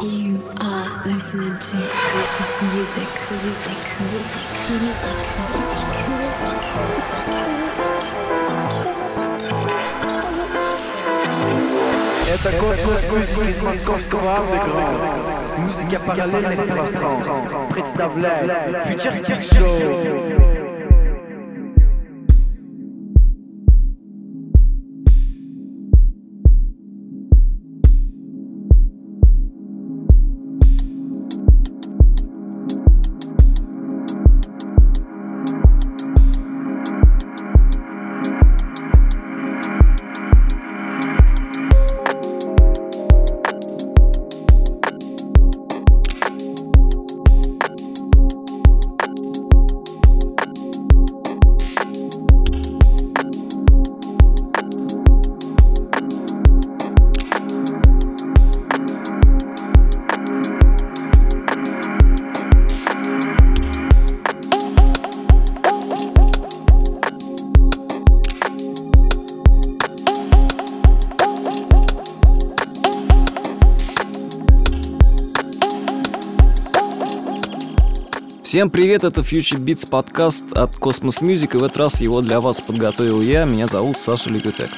You are listening to Christmas music, music, music, music, music, music, music, music. Это космос из московского андеграунда. Музыка параллельных пространств. Представляет Фьючерский шоу. Всем привет, это Future Beats подкаст от Cosmos Music, и в этот раз его для вас подготовил я, меня зовут Саша Легутек.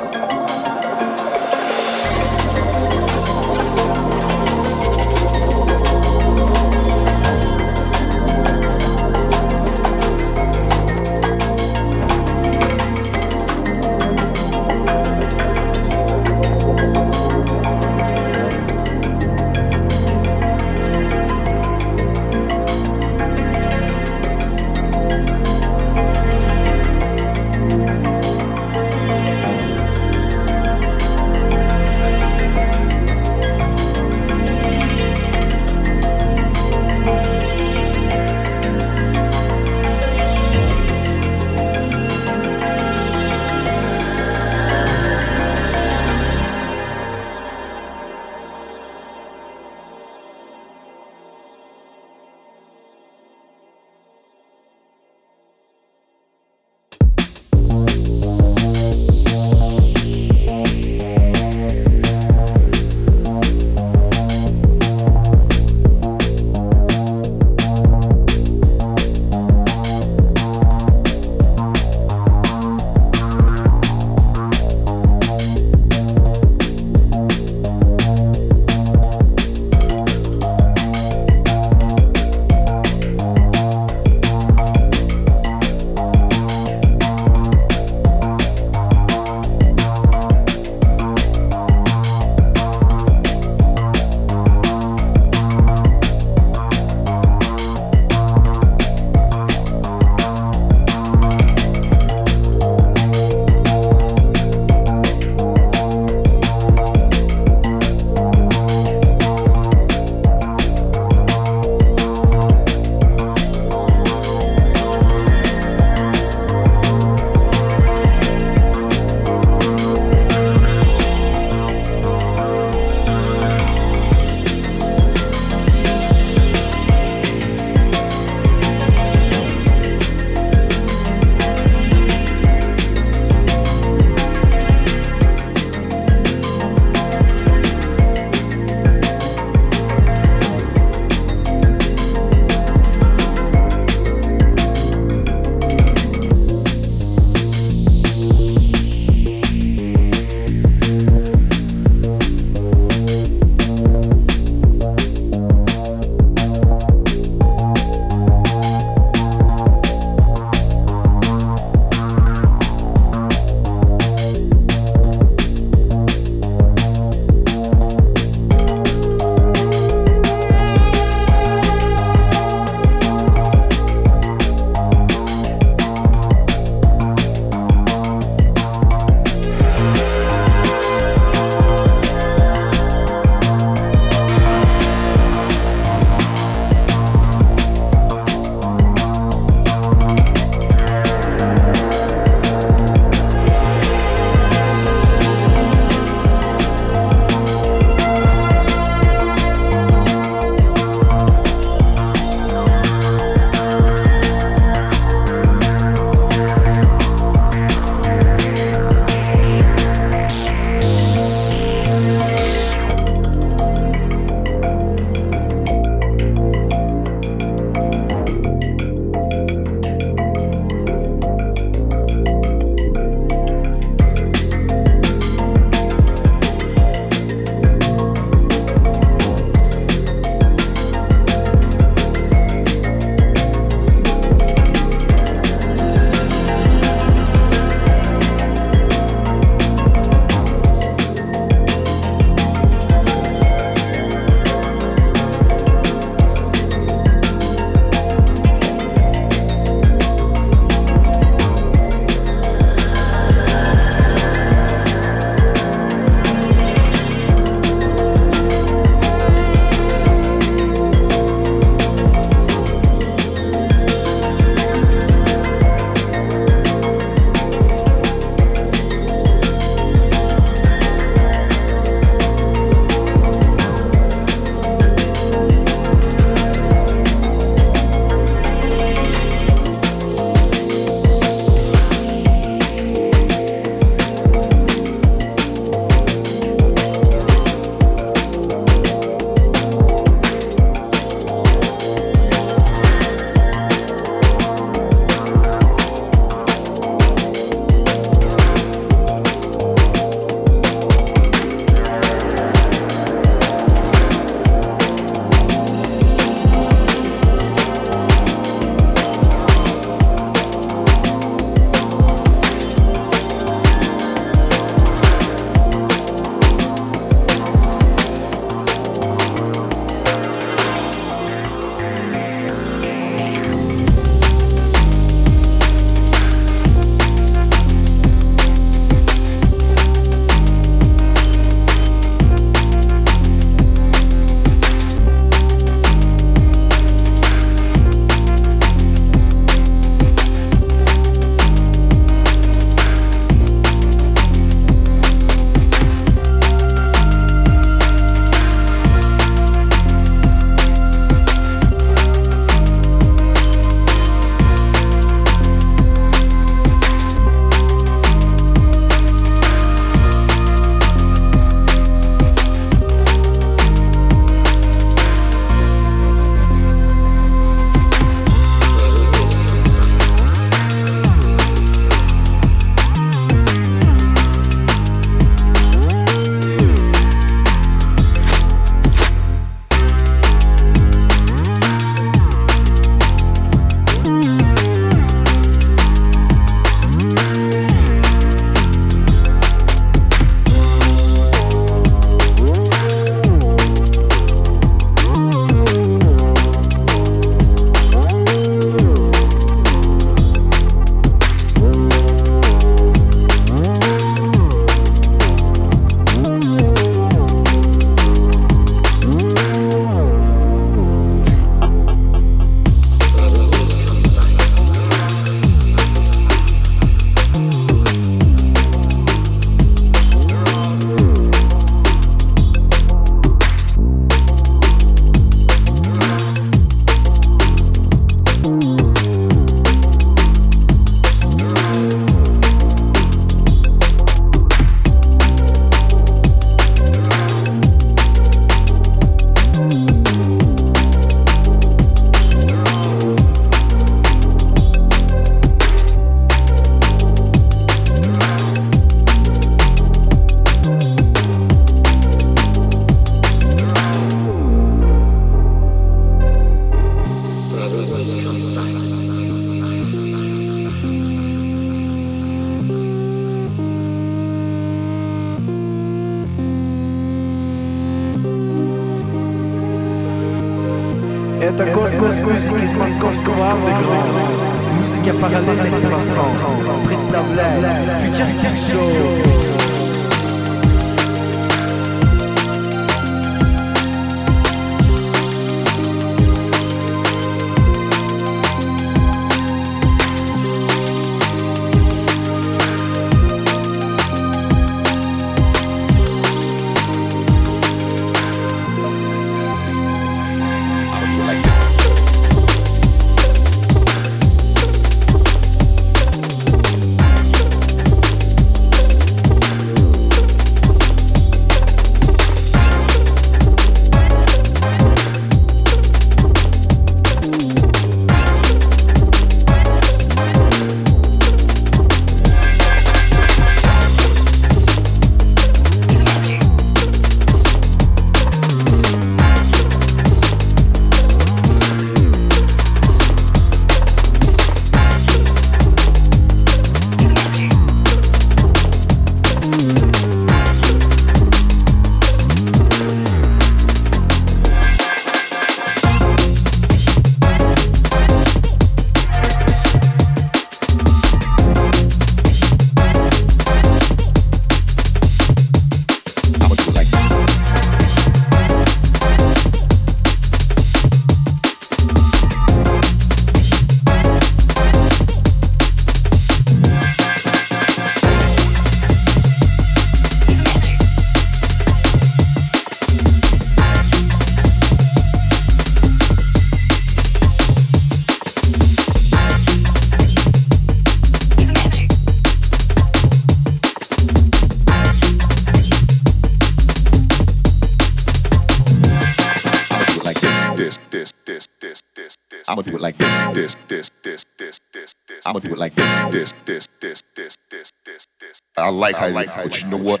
the what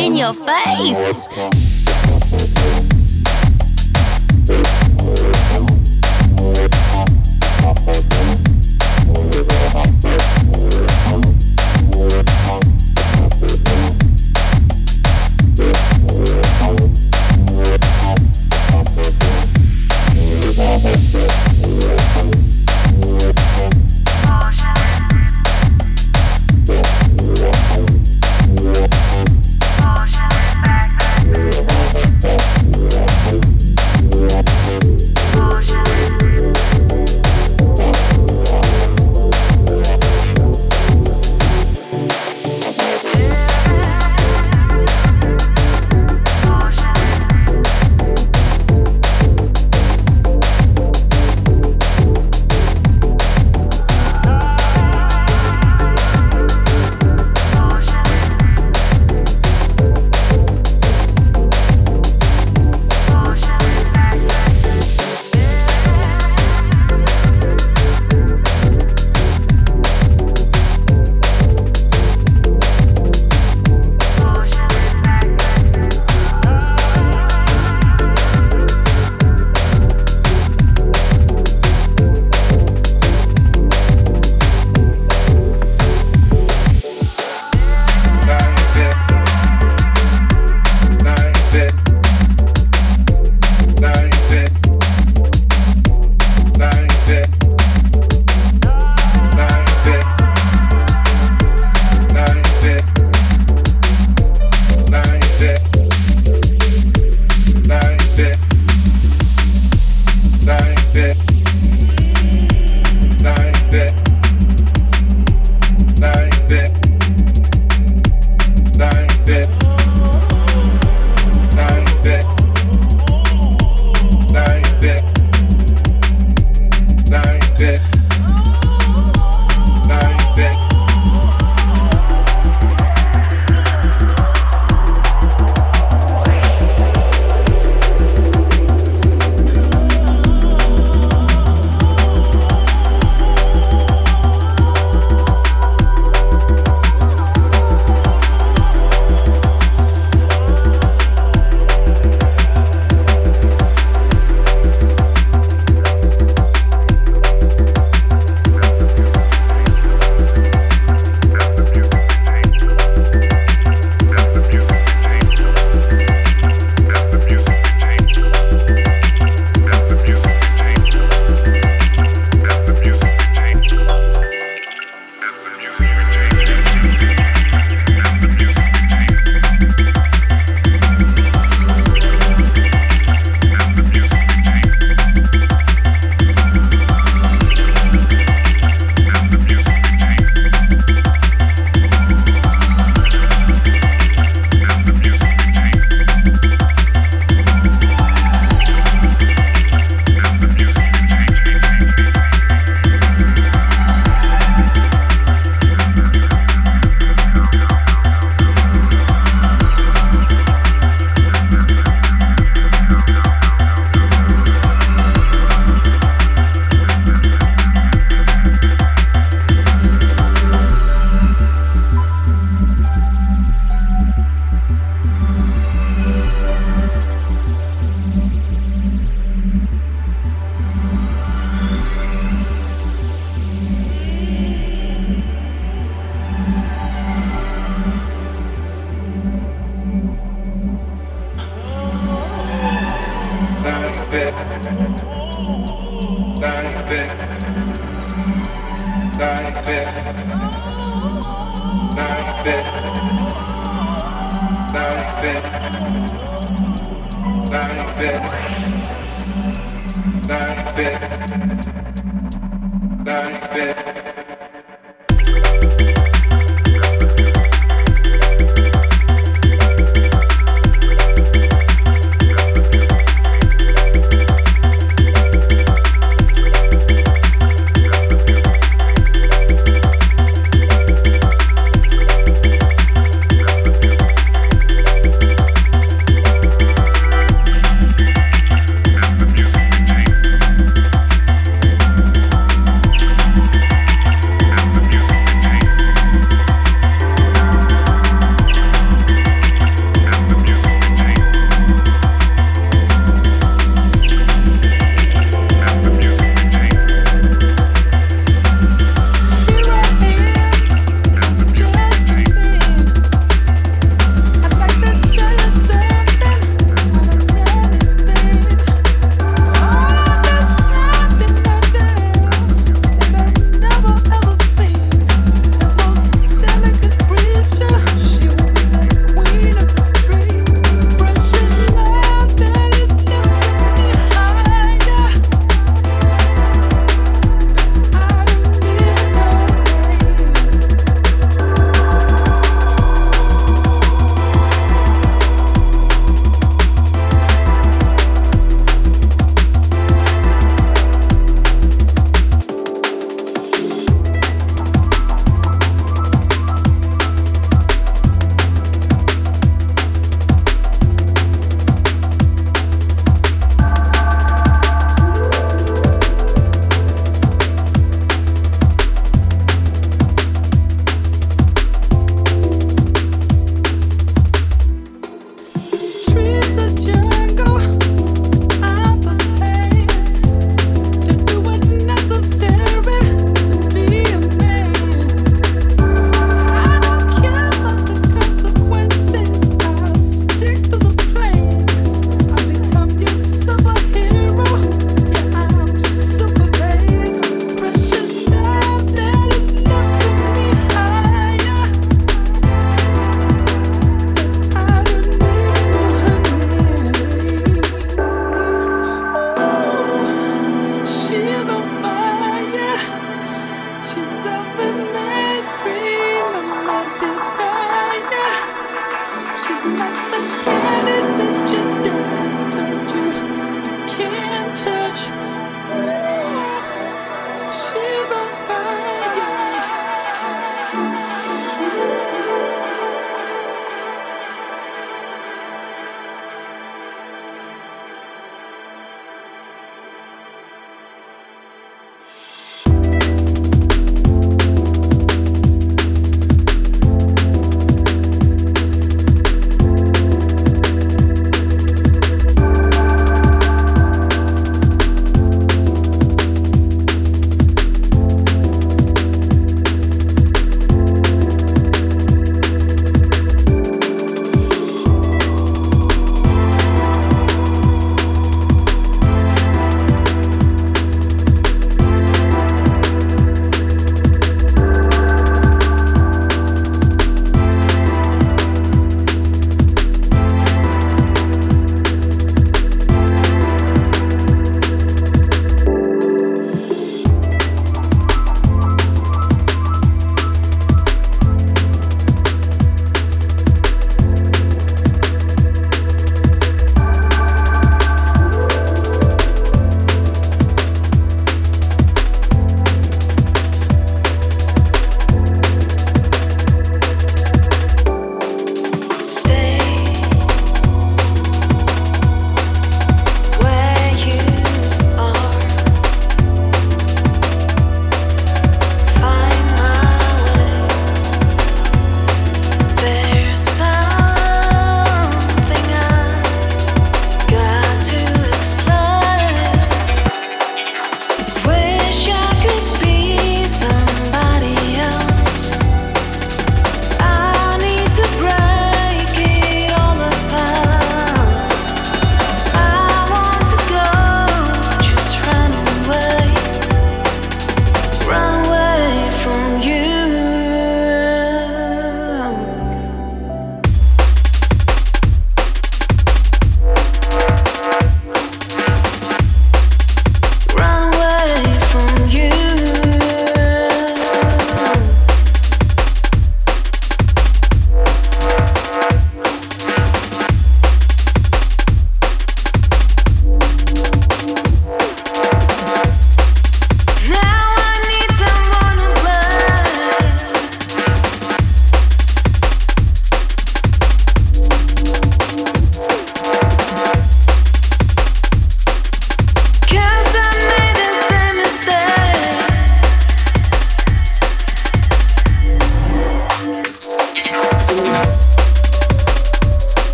in your face.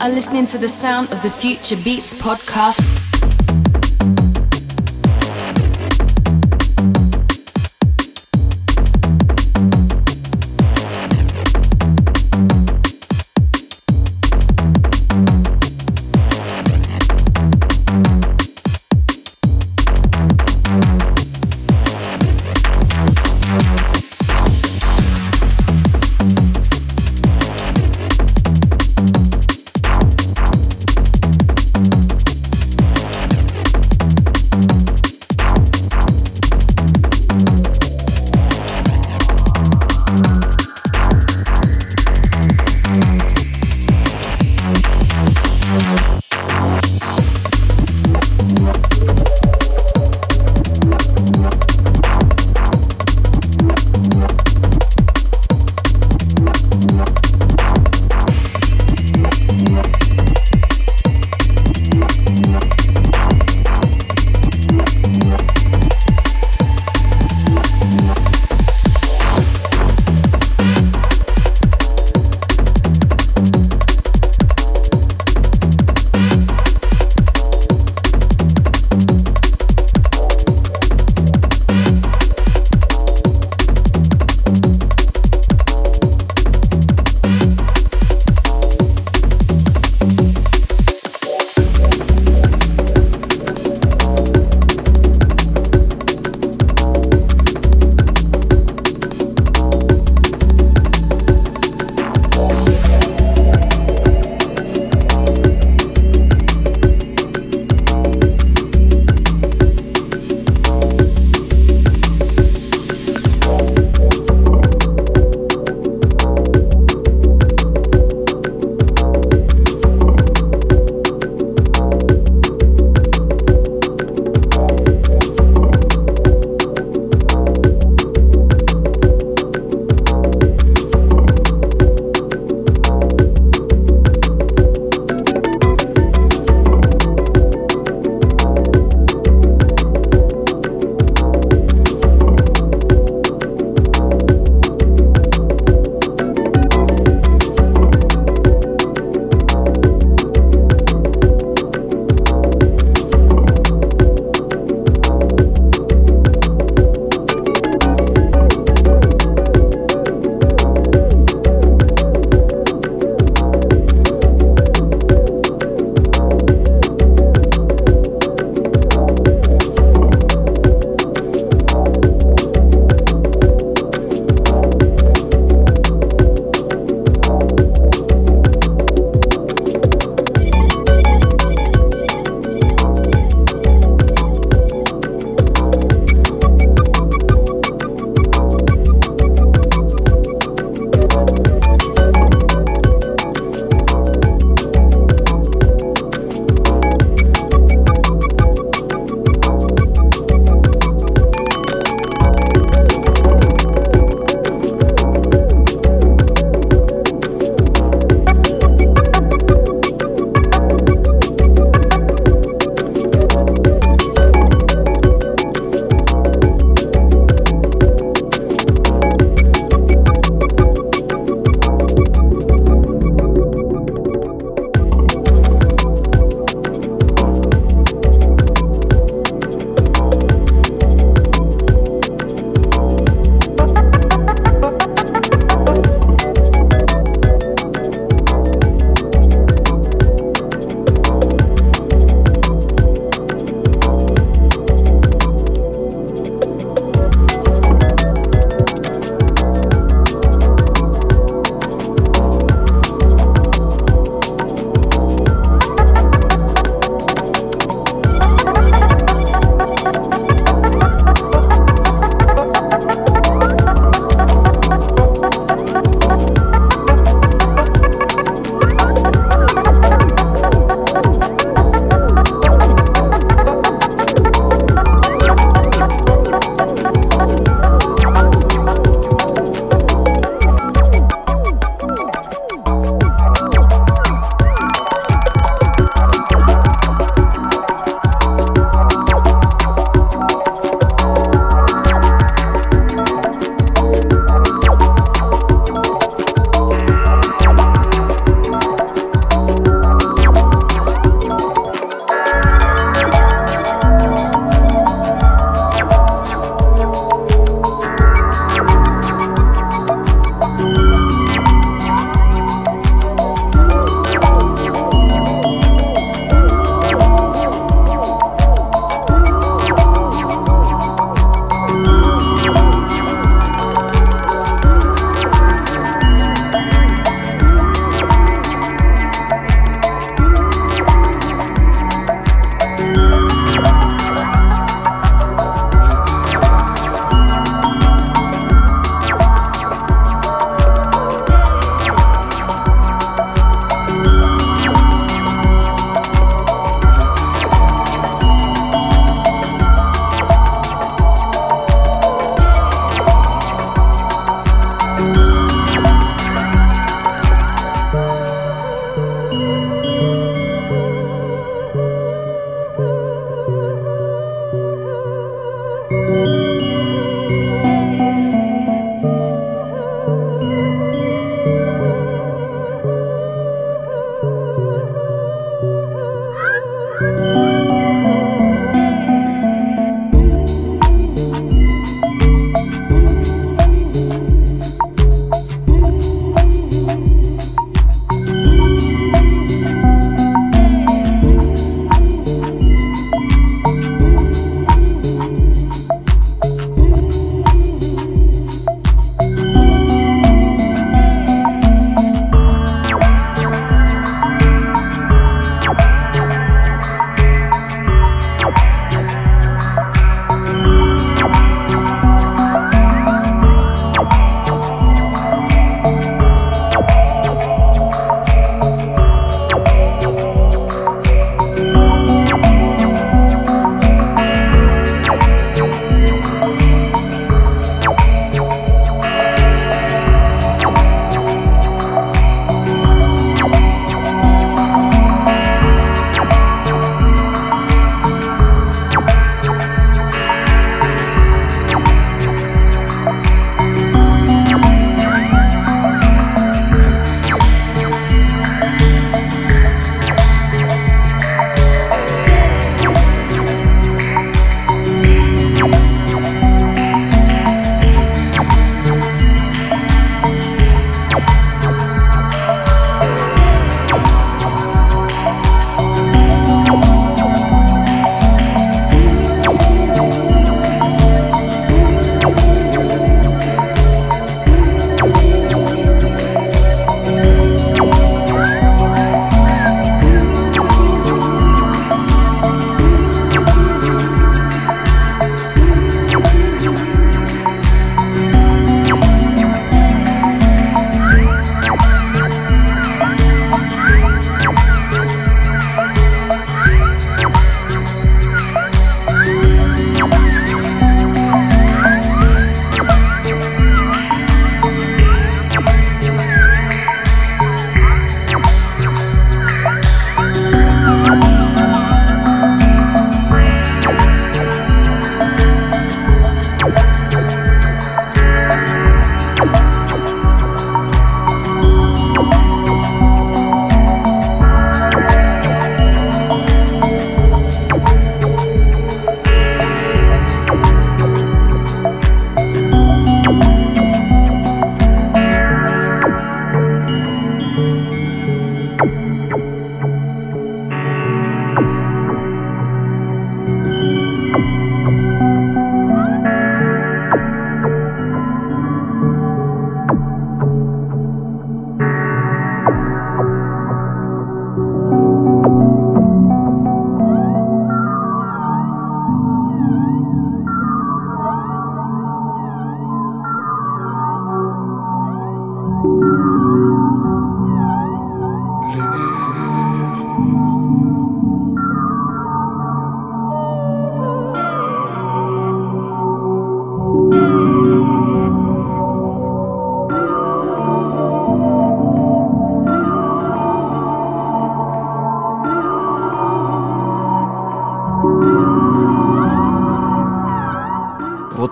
Are listening to the sound of the Future Beats podcast.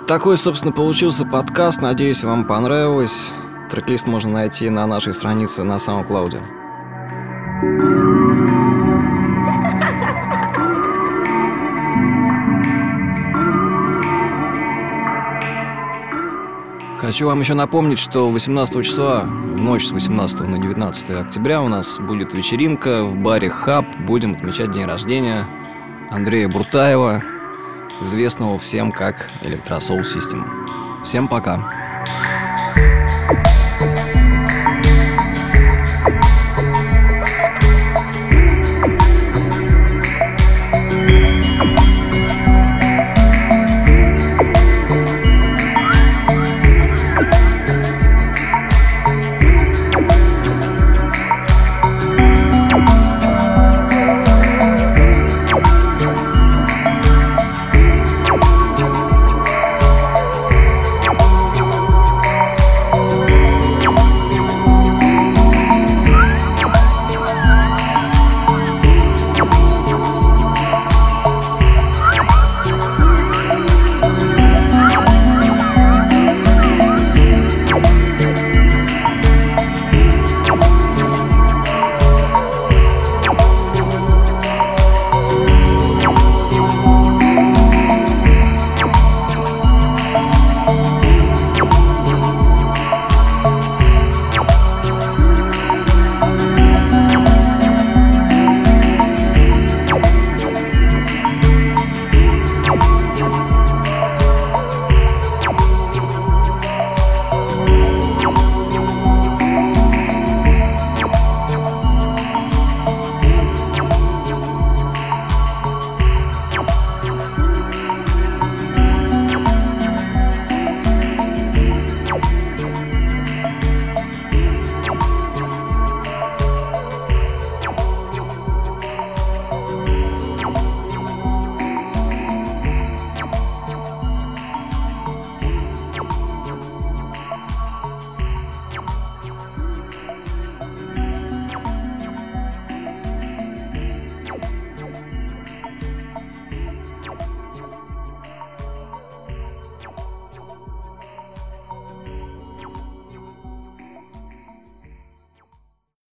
Такой, собственно, получился подкаст. Надеюсь, вам понравилось. Трек-лист можно найти на нашей странице на SoundCloud. Хочу вам еще напомнить, что 18 числа, в ночь с 18 на 19 октября у нас будет вечеринка в баре «Хаб». Будем отмечать день рождения Андрея Буртаева, известного всем как Electrosol System. Всем пока!